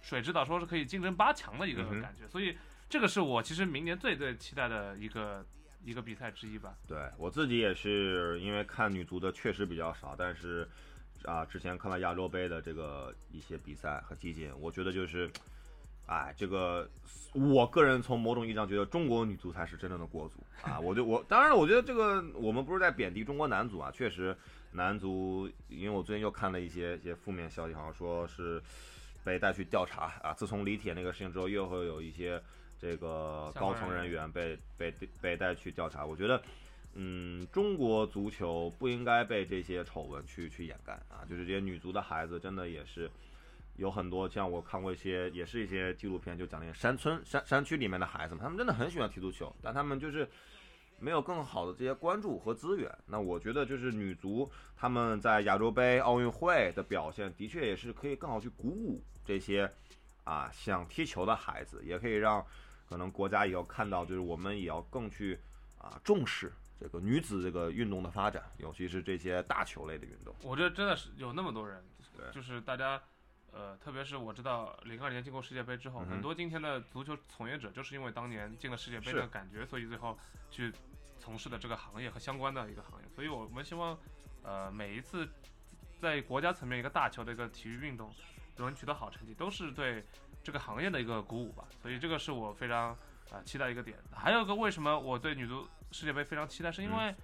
水指导说是可以竞争八强的一个感觉，所以这个是我其实明年最最期待的一个一个比赛之一吧。对我自己也是，因为看女足的确实比较少，但是啊，之前看了亚洲杯的这个一些比赛和集锦，我觉得就是，哎，这个我个人从某种意义上觉得中国女足才是真正的国足啊！我就我当然，我觉得这个我们不是在贬低中国男足啊，确实男足，因为我最近又看了一些一些负面消息，好像说是。被带去调查啊！自从李铁那个事情之后，又会有一些这个高层人员被被被带去调查。我觉得，嗯，中国足球不应该被这些丑闻去去掩盖啊！就是这些女足的孩子，真的也是有很多，像我看过一些，也是一些纪录片，就讲那些山村山山区里面的孩子们，他们真的很喜欢踢足球，但他们就是没有更好的这些关注和资源。那我觉得，就是女足他们在亚洲杯、奥运会的表现，的确也是可以更好去鼓舞。这些啊，想踢球的孩子也可以让可能国家也要看到，就是我们也要更去啊重视这个女子这个运动的发展，尤其是这些大球类的运动。我觉得真的是有那么多人，就是大家呃，特别是我知道零二年进过世界杯之后，很多今天的足球从业者就是因为当年进了世界杯的感觉，所以最后去从事的这个行业和相关的一个行业。所以我们希望呃每一次在国家层面一个大球的一个体育运动。有人取得好成绩，都是对这个行业的一个鼓舞吧，所以这个是我非常啊期待一个点。还有一个为什么我对女足世界杯非常期待，是因为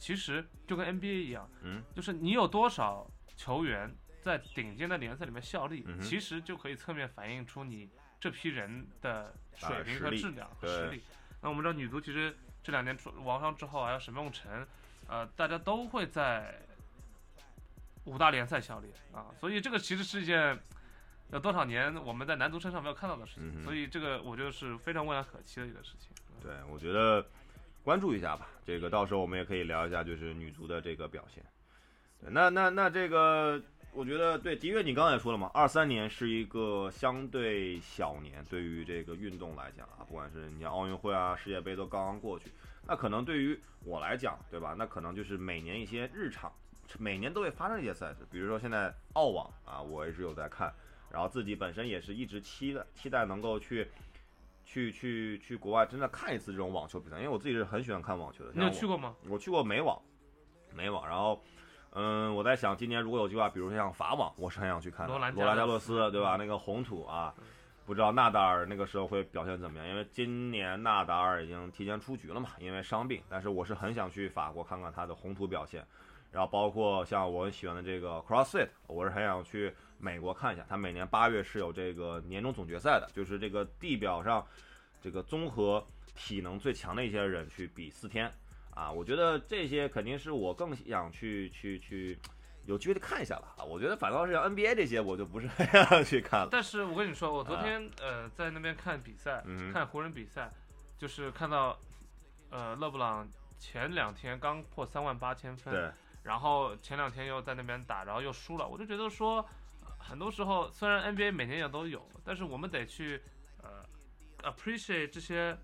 其实就跟 NBA 一样，嗯，就是你有多少球员在顶尖的联赛里面效力，其实就可以侧面反映出你这批人的水平和质量和实力。那我们知道女足其实这两年出王霜之后，还有沈梦辰，呃，大家都会在。五大联赛效力啊，所以这个其实是一件有多少年我们在男足身上没有看到的事情，所以这个我觉得是非常未来可期的一个事情。对，我觉得关注一下吧，这个到时候我们也可以聊一下，就是女足的这个表现。对，那那那这个，我觉得对，的确你刚才也说了嘛，二三年是一个相对小年，对于这个运动来讲啊，不管是你像奥运会啊、世界杯都刚刚过去，那可能对于我来讲，对吧？那可能就是每年一些日常。每年都会发生一些赛事，比如说现在澳网啊，我一直有在看，然后自己本身也是一直期待期待能够去，去去去国外真的看一次这种网球比赛，因为我自己是很喜欢看网球的。你有去过吗？我去过美网，美网，然后，嗯，我在想今年如果有计划，比如说像法网，我是很想去看的。罗兰罗加洛斯，对吧？那个红土啊，不知道纳达尔那个时候会表现怎么样？因为今年纳达尔已经提前出局了嘛，因为伤病。但是我是很想去法国看看他的红土表现。然后包括像我很喜欢的这个 CrossFit，我是很想去美国看一下。他每年八月是有这个年终总决赛的，就是这个地表上这个综合体能最强的一些人去比四天啊。我觉得这些肯定是我更想去去去有机会的看一下了啊。我觉得反倒是像 NBA 这些，我就不是很想去看了。但是我跟你说，我昨天呃在那边看比赛，看湖人比赛，就是看到呃勒布朗前两天刚破三万八千分。对。然后前两天又在那边打，然后又输了，我就觉得说，很多时候虽然 NBA 每年也都有，但是我们得去呃 appreciate 这些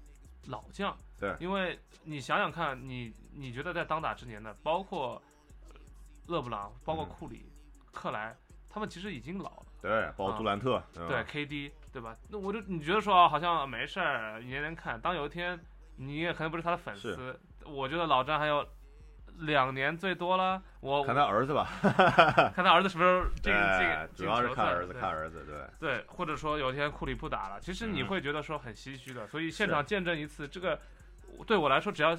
老将，对，因为你想想看，你你觉得在当打之年的，包括勒布朗，包括库里、克莱，他们其实已经老了，对，包括杜兰特，对 KD，对吧？那我就你觉得说啊好像没事儿，年年看，当有一天你也可能不是他的粉丝，我觉得老詹还有。两年最多了，我看他儿子吧，[LAUGHS] 看他儿子什么时候进进主要是看儿子，看儿子，对。对，或者说有一天库里不打了，其实你会觉得说很唏嘘的，所以现场见证一次，这个对我来说只要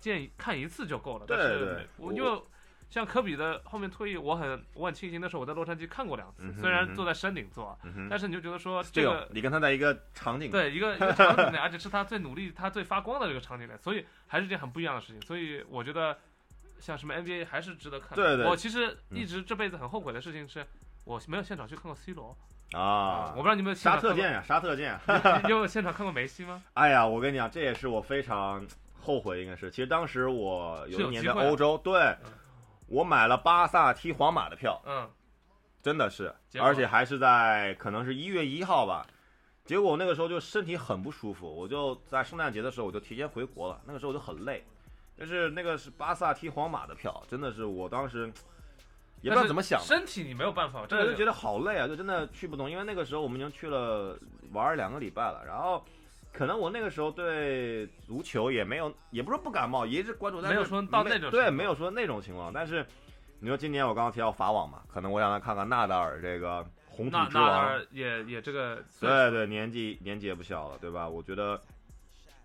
见看一次就够了。对对，我就像科比的后面退役，我很我很庆幸，那时候我在洛杉矶看过两次，虽然坐在山顶坐，但是你就觉得说这个你跟他在一个场景，对一个一个场景内，而且是他最努力、他最发光的这个场景内，所以还是件很不一样的事情。所以我觉得。像什么 NBA 还是值得看。对对。我其实一直这辈子很后悔的事情是，我没有现场去看过 C 罗。啊。我不知道你们沙特剑呀，沙特剑。[LAUGHS] 你有现场看过梅西吗？[LAUGHS] 哎呀，我跟你讲，这也是我非常后悔应该是，其实当时我有一年是有机会啊在欧洲，对嗯我买了巴萨踢皇马的票，嗯，真的是，而且还是在可能是一月一号吧。结果我那个时候就身体很不舒服，我就在圣诞节的时候我就提前回国了。那个时候我就很累，就是那个是巴萨踢皇马的票，真的是我当时也不知道怎么想的，身体你没有办法，真的，就觉得好累啊，就真的去不动。因为那个时候我们已经去了玩了两个礼拜了，然后可能我那个时候对足球也没有，也不是说不感冒，也一直关注，但是没有说到那种对，没有说那种情况。但是你说今年我刚刚提到法网嘛，可能我想来看看纳达尔这个红土之王，尔也也这个对对，年纪年纪也不小了，对吧？我觉得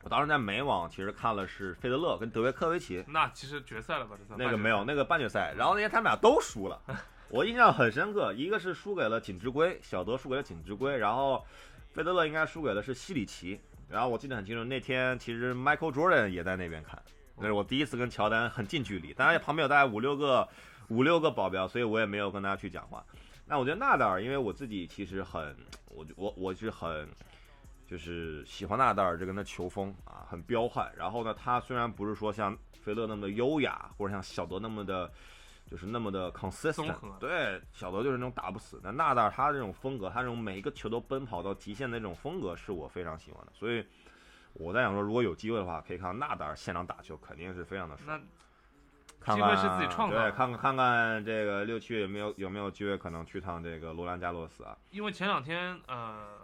我当时在美网其实看了是费德勒跟德约科维奇，那其实决赛了吧？这算那个没有，那个半决赛，然后那天他们俩都输了，[LAUGHS] 我印象很深刻，一个是输给了锦织圭，小德输给了锦织圭，然后费德勒应该输给的是西里奇，然后我记得很清楚，那天其实 Michael Jordan 也在那边看，那是我第一次跟乔丹很近距离，当然旁边有大概五六个五六个保镖，所以我也没有跟大家去讲话。那我觉得纳达尔，因为我自己其实很，我我我是很。就是喜欢纳达尔这个人的球风啊，很彪悍。然后呢，他虽然不是说像菲勒那么的优雅，或者像小德那么的，就是那么的 consistent。对，小德就是那种打不死。那纳达尔他这种风格，他这种每一个球都奔跑到极限的这种风格，是我非常喜欢的。所以我在想说，如果有机会的话，可以看纳达尔现场打球，肯定是非常的爽。那看机会看是自己创造的对，看看看看这个六七月有没有有没有机会可能去趟这个罗兰加洛斯啊？因为前两天呃，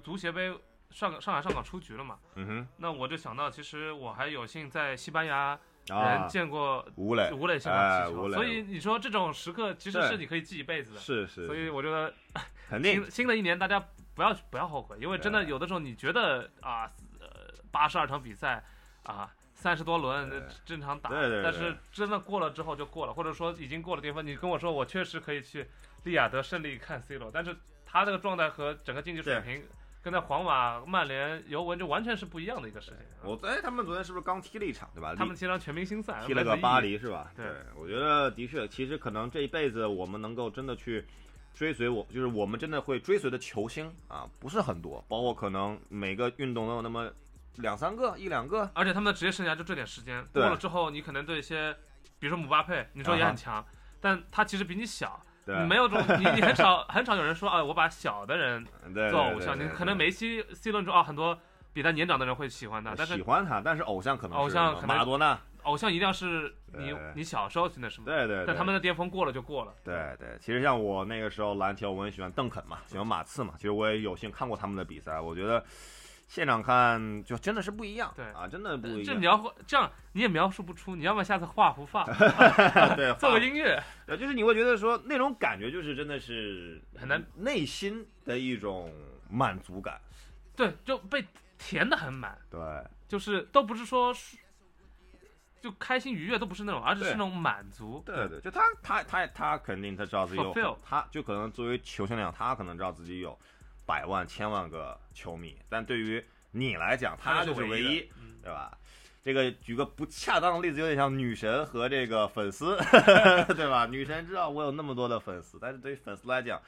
足协杯上上海上港出局了嘛，嗯哼那我就想到，其实我还有幸在西班牙人，见过吴磊，吴磊现哎场踢球，所以你说这种时刻其实是你可以记一辈子的。是是，所以我觉得 [LAUGHS] 肯定新新的一年大家不要不要后悔，因为真的有的时候你觉得啊，呃，八十二场比赛啊，三十多轮正常打，对对对但是真的过了之后就过了，或者说已经过了巅峰。你跟我说我确实可以去利雅得胜利看 C 罗，但是他这个状态和整个竞技水平。跟在皇马、曼联、尤文就完全是不一样的一个事情。我哎，他们昨天是不是刚踢了一场，对吧？他们踢了全明星赛，踢了个巴黎是吧？对我觉得的确，其实可能这一辈子我们能够真的去追随我，就是我们真的会追随的球星啊，不是很多，包括可能每个运动都有那么两三个、一两个。而且他们的职业生涯就这点时间，对过了之后，你可能对一些，比如说姆巴佩，你说也很强，但他其实比你小，对，你没有这种，你你很少很少有人说啊，我把小的人 [LAUGHS] 做偶像，你可能梅西、C 罗说啊，很多比他年长的人会喜欢他，但是喜欢他，但是偶像可能是偶像可能马拉多纳。偶像一定要是你你小时候听的是，对对，对。但他们的巅峰过了就过了，对对，其实像我那个时候篮球，我很喜欢邓肯嘛，喜欢马刺嘛。其实我也有幸看过他们的比赛，我觉得现场看就真的是不一样。对啊，真的不一样这样。描绘这样你也描述不出，你要不然下次画幅画，[LAUGHS] 对，[LAUGHS] 做个音乐，对，就是你会觉得说那种感觉，就是真的是很难内心的一种满足感。对，就被填的很满。对，就是都不是说就开心愉悦都不是那种，而是是那种满足。对对，就他他他他肯定他知道自己有他就可能作为球星来讲，他可能知道自己有百万千万个球迷，但对于你来讲，他就是唯一，对吧？这个举个不恰当的例子，有点像女神和这个粉丝，[LAUGHS] 对吧？女神知道我有那么多的粉丝，但是对于粉丝来讲，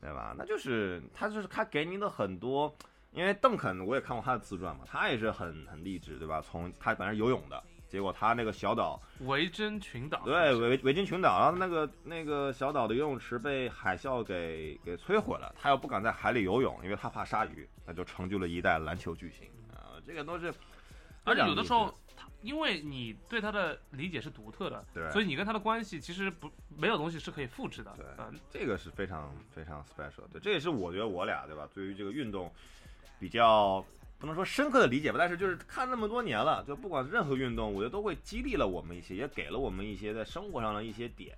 对吧？那就是他就是他给你的很多，因为邓肯我也看过他的自传嘛，他也是很很励志，对吧？从他本来是游泳的，结果他那个小岛，维珍群岛，对维维珍群岛，然后那个那个小岛的游泳池被海啸给给摧毁了，他又不敢在海里游泳，因为他怕鲨鱼，那就成就了一代篮球巨星啊、这个都是。而且有的时候因为你对他的理解是独特的，对所以你跟他的关系其实不没有东西是可以复制的。对嗯，这个是非常非常 special 对，这也是我觉得我俩对吧，对于这个运动比较不能说深刻的理解吧，但是就是看那么多年了，就不管任何运动，我觉得都会激励了我们一些，也给了我们一些在生活上的一些点，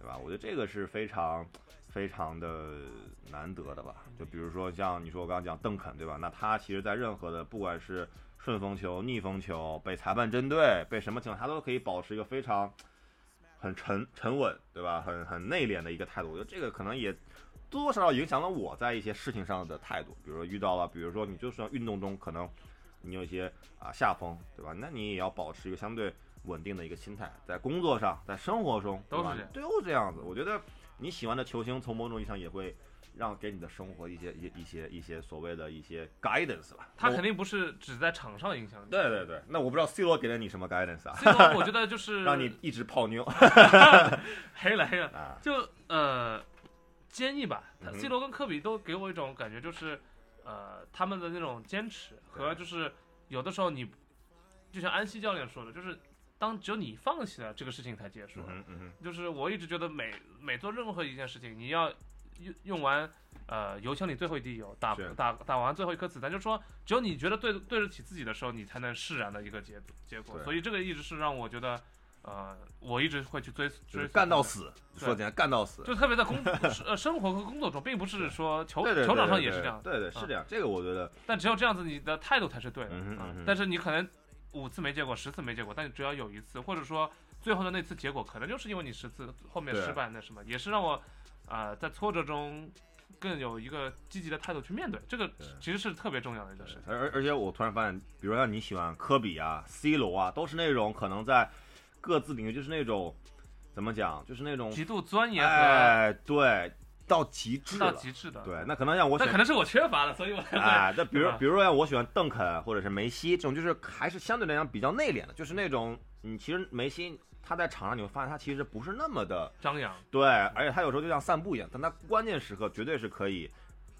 对吧？我觉得这个是非常非常的难得的吧。就比如说像你说我刚刚讲邓肯对吧？那他其实在任何的不管是顺风球、逆风球、被裁判针对、被什么情况，他都可以保持一个非常很沉沉稳，对吧？很很内敛的一个态度。我觉得这个可能也多多少少影响了我在一些事情上的态度。比如说遇到了，比如说你就算运动中可能你有一些啊下风，对吧？那你也要保持一个相对稳定的一个心态，在工作上，在生活中，都是这样都这样子。我觉得你喜欢的球星，从某种意义上也会让给你的生活一些一些一些一些所谓的一些 guidance 吧。他肯定不是只在场上影响你。对对对，那我不知道 C 罗给了你什么 guidance 啊，C 罗，我觉得就 [LAUGHS] 是让你一直泡妞 [LAUGHS] [LAUGHS] 黑了黑了，啊，就呃坚毅吧。他 C 罗跟科比都给我一种感觉，就是呃他们的那种坚持和就是有的时候你就像安西教练说的，就是当只有你放弃了这个事情才结束嗯。哼嗯，就是我一直觉得每每做任何一件事情，你要用用完呃油箱里最后一滴油，打打打完最后一颗子弹，就说只有你觉得对对得起自己的时候，你才能释然的一个结结果。所以这个一直是让我觉得呃我一直会去追追就是干到死。说起来干到死。就特别在工 [LAUGHS] 呃生活和工作中，并不是说球球场上也是这样，对对是啊这样，这个我觉得但只有这样子，你的态度才是对的啊嗯哼嗯哼。但是你可能五次没结果，十次没结果，但你只要有一次，或者说最后的那次结果，可能就是因为你十次后面失败那什么，也是让我啊、呃在挫折中更有一个积极的态度去面对，这个其实是特别重要的一个事情。而而而且我突然发现，比如像你喜欢科比啊、C 罗啊，都是那种可能在各自领域就是那种怎么讲，就是那种极度钻研和哎对到极致到了。极致的，对，那可能像我选那可能是我缺乏的，所以我哎，那 [LAUGHS] 比如比如说像我喜欢邓肯或者是梅西这种，就是还是相对来讲比较内敛的，就是那种你其实梅西他在场上你会发现他其实不是那么的张扬。对，而且他有时候就像散步一样，但他关键时刻绝对是可以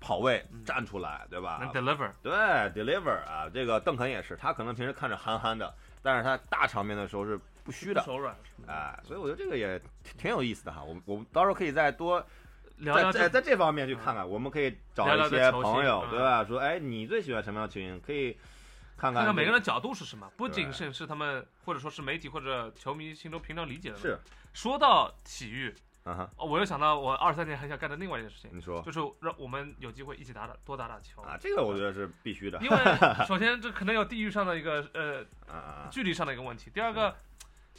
跑位嗯站出来，对吧能？deliver，对，deliver 啊，这个邓肯也是，他可能平时看着憨憨的，但是他大场面的时候是不虚的，手软。哎，所以我觉得这个也挺挺有意思的哈。我我们到时候可以再多聊聊在在在这方面去看看，我们可以找一些朋友，嗯对吧？说，哎，你最喜欢什么样的球员？可以看看每个人的角度是什么，不仅对是是他们或者说是媒体或者球迷心中平常理解的。是，说到体育，嗯哼，哦我又想到我二三年很想干的另外一件事情，你说就是让我们有机会一起打打多打打球。啊，这个我觉得是必须的，因为 [LAUGHS] 首先这可能有地域上的一个呃啊啊，距离上的一个问题，第二个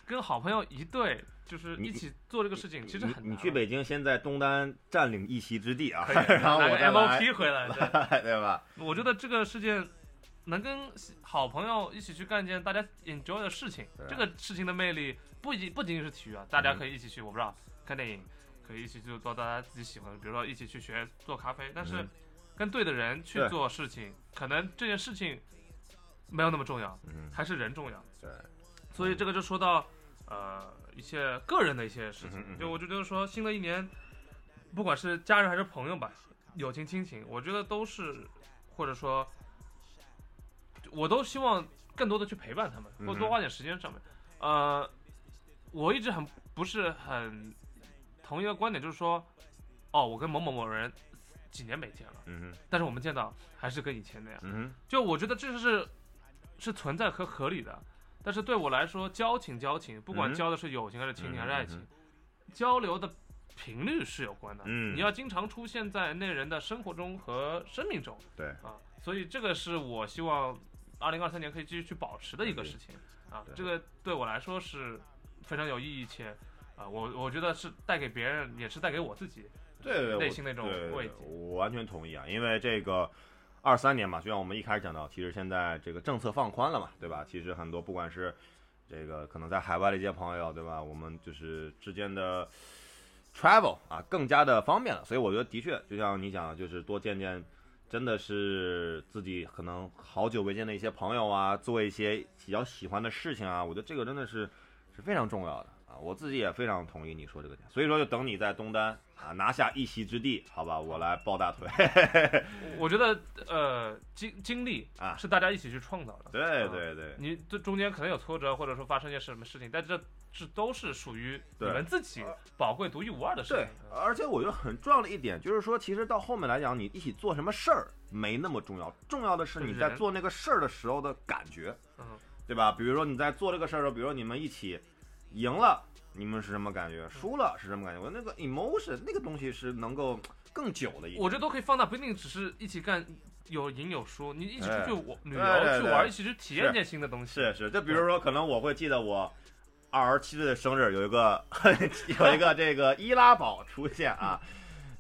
跟好朋友一队就是一起做这个事情，其实很难。你你去北京，先在东单占领一席之地啊然后我再来，MOP 回来，对。[LAUGHS] 对吧？我觉得这个事件能跟好朋友一起去干一件大家 enjoy 的事情，这个事情的魅力不仅不仅仅是体育啊，大家可以一起去，我不知道看电影，可以一起去做大家自己喜欢的，比如说一起去学做咖啡，但是嗯跟对的人去做事情，可能这件事情没有那么重要，嗯，还是人重要。对，所以这个就说到呃一些个人的一些事情嗯嗯，就我就觉得说新的一年，不管是家人还是朋友吧，友情亲情，我觉得都是或者说，我都希望更多的去陪伴他们，或多花点时间上面。呃，我一直很不是很同一个观点，就是说，哦，我跟某某某人几年没见了，但是我们见到还是跟以前那样。就我觉得这是是存在和合理的，但是对我来说，交情交情，不管嗯交的是友情还是亲情还是爱情，嗯交流的频率是有关的。嗯你要经常出现在那人的生活中和生命中对，啊，所以这个是我希望二零二三年可以继续去保持的一个事情啊。这个对我来说是非常有意义且。啊，我我觉得是带给别人，也是带给我自己，内心那种慰藉我完全同意啊，因为这个二三年嘛，就像我们一开始讲到，其实现在这个政策放宽了嘛，对吧？其实很多不管是这个可能在海外的一些朋友，对吧？我们就是之间的 travel 啊，更加的方便了，所以我觉得的确，就像你讲，就是多见见。真的是自己可能好久未见的一些朋友啊，做一些比较喜欢的事情啊，我觉得这个真的是是非常重要的啊，我自己也非常同意你说这个点，所以说就等你在东单啊拿下一席之地，好吧，我来抱大腿。我 [LAUGHS] 我觉得呃经经历啊是大家一起去创造的，对啊对对，你这中间可能有挫折，或者说发生一些什么事情，但这这都是属于你们自己宝贵、独一无二的事对情。，而且我觉得很重要的一点就是说，其实到后面来讲，你一起做什么事儿没那么重要，重要的是你在做那个事儿的时候的感觉，嗯，对吧？比如说你在做这个事儿的时候，比如说你们一起赢了，你们是什么感觉？输了是什么感觉？我那个 emotion 那个东西是能够更久的一点。我觉得都可以放大，不一定只是一起干，有赢有输，你一起出去玩旅游去玩，一起去体验是一件新的东西。是是，就比如说，可能我会记得我二十七岁的生日有一个 [LAUGHS] 有一个这个伊拉堡出现啊，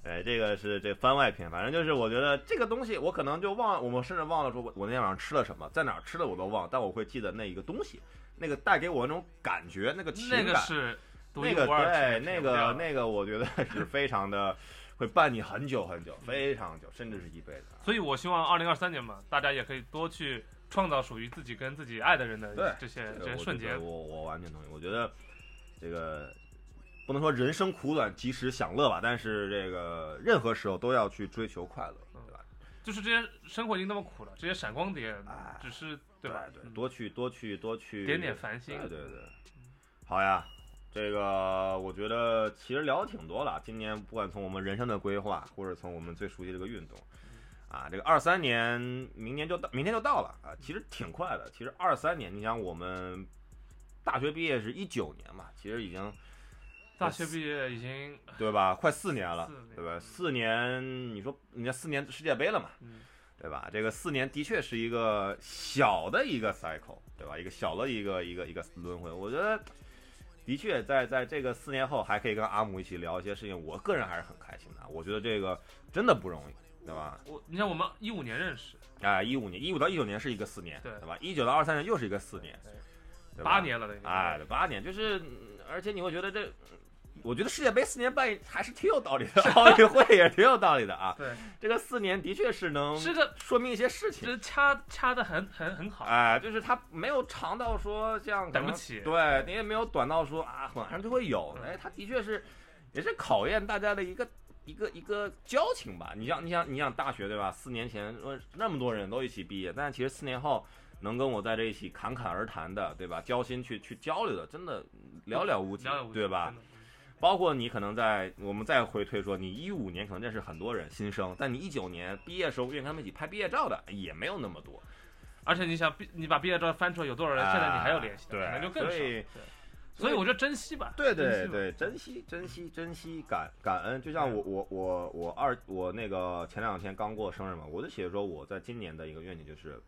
哎，这个是这番外篇，反正就是我觉得这个东西我可能就忘了，我们甚至忘了说我我那天晚上吃了什么，在哪儿吃的我都忘，但我会记得那一个东西，那个带给我那种感觉，那个情那感，个是那个对，那个那个我觉得是非常的会伴你很久很久，非常久，甚至是一辈子。所以我希望二零二三年嘛，大家也可以多去创造属于自己跟自己爱的人的这些这些瞬间。我我完全同意。我觉得这个不能说人生苦短，及时享乐吧，但是这个任何时候都要去追求快乐？就是这些生活已经那么苦了，这些闪光点哎只是对吧？对，嗯多去多去多去点点繁星对对对，好呀。这个我觉得其实聊的挺多了。今年不管从我们人生的规划，或者从我们最熟悉这个运动，啊，这个二三年明年就到，明天就到了啊，其实挺快的。其实二三年，你想我们大学毕业是一九年嘛，其实已经大学毕业已经对吧，快四年了，年对吧？四年，你说人家四年世界杯了嘛，嗯对吧？这个四年的确是一个小的一个 cycle，对吧？一个小的一个一个一个轮回。我觉得的确在在这个四年后还可以跟阿姆一起聊一些事情，我个人还是很开心的。我觉得这个真的不容易，对吧？我你像我们一五年认识，哎，一五年，一五到一九年是一个四年，对对吧？一九到二三年又是一个四年，对八。年了的，哎，八年，就是，嗯而且你会觉得这，我觉得世界杯四年半还是挺有道理的，[LAUGHS] 奥运会也挺有道理的啊。对，这个四年的确是能是个说明一些事情。这掐掐的很很很好，哎，就是他没有长到说像等不起对，你也没有短到说啊，马上就会有。嗯哎，他的确是，也是考验大家的一个一个一个交情吧。你像你想你想大学对吧？四年前呃那么多人都一起毕业，但其实四年后能跟我在这一起侃侃而谈的，对吧？交心去去交流的，真的寥寥无几对吧？？包括你可能在我们再回推说，你一五年可能认识很多人新生，但你一九年毕业时候愿意跟他们一起拍毕业照的也没有那么多。而且你想毕，你把毕业照翻出来，有多少人现在你还有联系的，对可能就更少。所以我觉得珍惜吧，对对对，珍惜珍惜珍惜感感恩，就像我我我我二我那个前两天刚过生日嘛，我就写说我在今年的一个愿景就是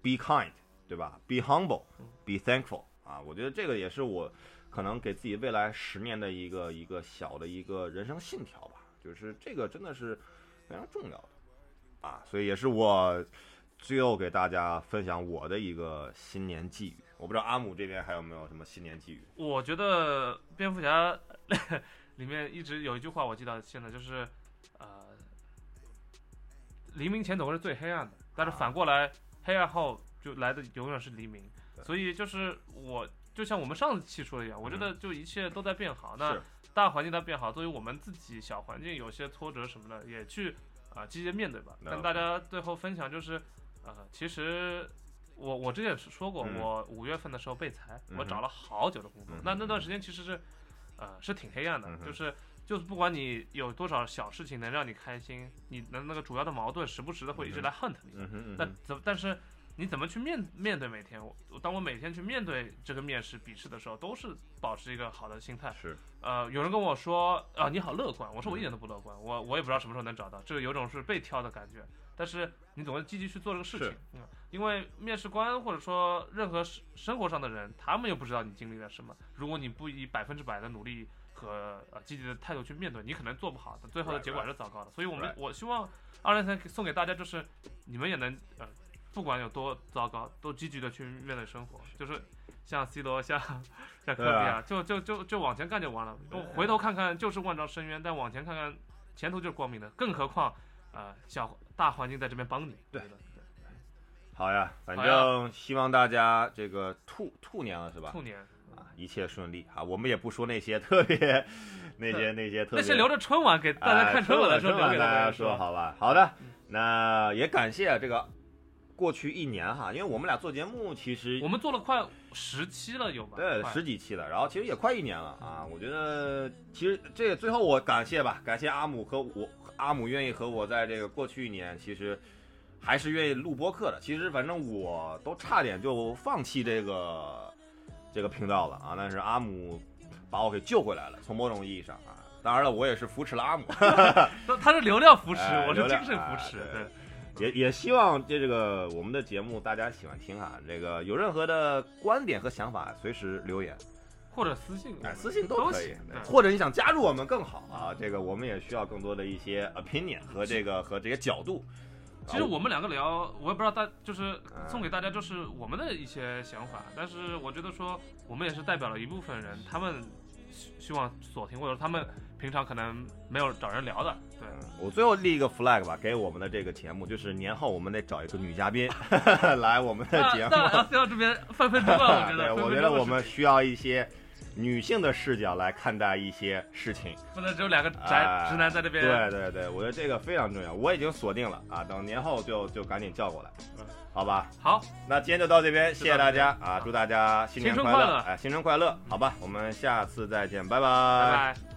be kind，对吧？be humble，be thankful 啊，我觉得这个也是我可能给自己未来十年的一个一个小的一个人生信条吧，就是这个真的是非常重要的啊，所以也是我最后给大家分享我的一个新年寄语。我不知道阿姆这边还有没有什么新年寄语？我觉得蝙蝠侠 [LAUGHS] 里面一直有一句话我记到现在，就是呃，黎明前总是最黑暗的，但是反过来，黑暗后就来的永远是黎明。所以就是我就像我们上期说的一样，我觉得就一切都在变好。那大环境在变好，作为我们自己小环境有些挫折什么的，也去啊、积极面对吧。跟大家最后分享就是，呃，其实我我之前也是说过，嗯。我五月份的时候被裁，我找了好久的工作，嗯。那那段时间其实是，呃，是挺黑暗的，嗯就是就是不管你有多少小事情能让你开心，你的那个主要的矛盾时不时的会一直来 hunt 你。嗯哼嗯。那哼，怎但是你怎么去面面对每天？我我当我每天去面对这个面试笔试的时候，都是保持一个好的心态。是呃，有人跟我说啊，你好乐观，我说我一点都不乐观，我我也不知道什么时候能找到，这个有种是被挑的感觉。但是你总会积极去做这个事情，嗯，因为面试官或者说任何生生活上的人，他们又不知道你经历了什么。如果你不以百分之百的努力和呃积极的态度去面对，你可能做不好，最后的结果还是糟糕的。所以我们.我希望二零三送给大家就是，你们也能呃，不管有多糟糕，都积极的去面对生活，就是像 C 罗，像像科比对啊，就就就就往前干就完了。我回头看看就是万丈深渊，但往前看看前途就是光明的。更何况，呃，小大环境在这边帮你。对好呀，反正希望大家这个兔兔年了是吧？兔年啊，一切顺利啊！我们也不说那些特别 [LAUGHS] 那些那些特别那些留着春晚给大家看春晚的时候给大家说好吧？好的，那也感谢这个过去一年哈，因为我们俩做节目其实我们做了快十期了，有吧？对十几期了，然后其实也快一年了啊。我觉得其实这个最后我感谢吧，感谢阿姆和我，阿姆愿意和我在这个过去一年，其实还是愿意录播客的。其实反正我都差点就放弃这个这个频道了啊，但是阿姆把我给救回来了，从某种意义上啊。当然了，我也是扶持了阿姆，[LAUGHS] [LAUGHS] 他他是流量扶持，哎我是精神扶持。哎对，也也希望这这个我们的节目大家喜欢听啊。这个有任何的观点和想法，随时留言。或者私信哎，私信都可以或者你想加入我们更好啊，这个我们也需要更多的一些 opinion 和这个和这些角度。其实我们两个聊，我也不知道大就是嗯送给大家就是我们的一些想法，但是我觉得说我们也是代表了一部分人，他们希希望所听或者他们平常可能没有找人聊的。对，我最后立一个 flag 吧，给我们的这个节目，就是年后我们得找一个女嘉宾 [LAUGHS] 来我们的节目。那 L C L 这边分分钟了，[LAUGHS] 我觉对，得。我觉得我们需要一些女性的视角来看待一些事情。不能只有两个哎宅直男在这边。对对对，我觉得这个非常重要，我已经锁定了啊，等年后就就赶紧叫过来嗯，好吧？好，那今天就到这边，谢谢大家啊，祝大家新年快乐哎，新春快乐，好吧？我们下次再见，拜拜拜。Oh,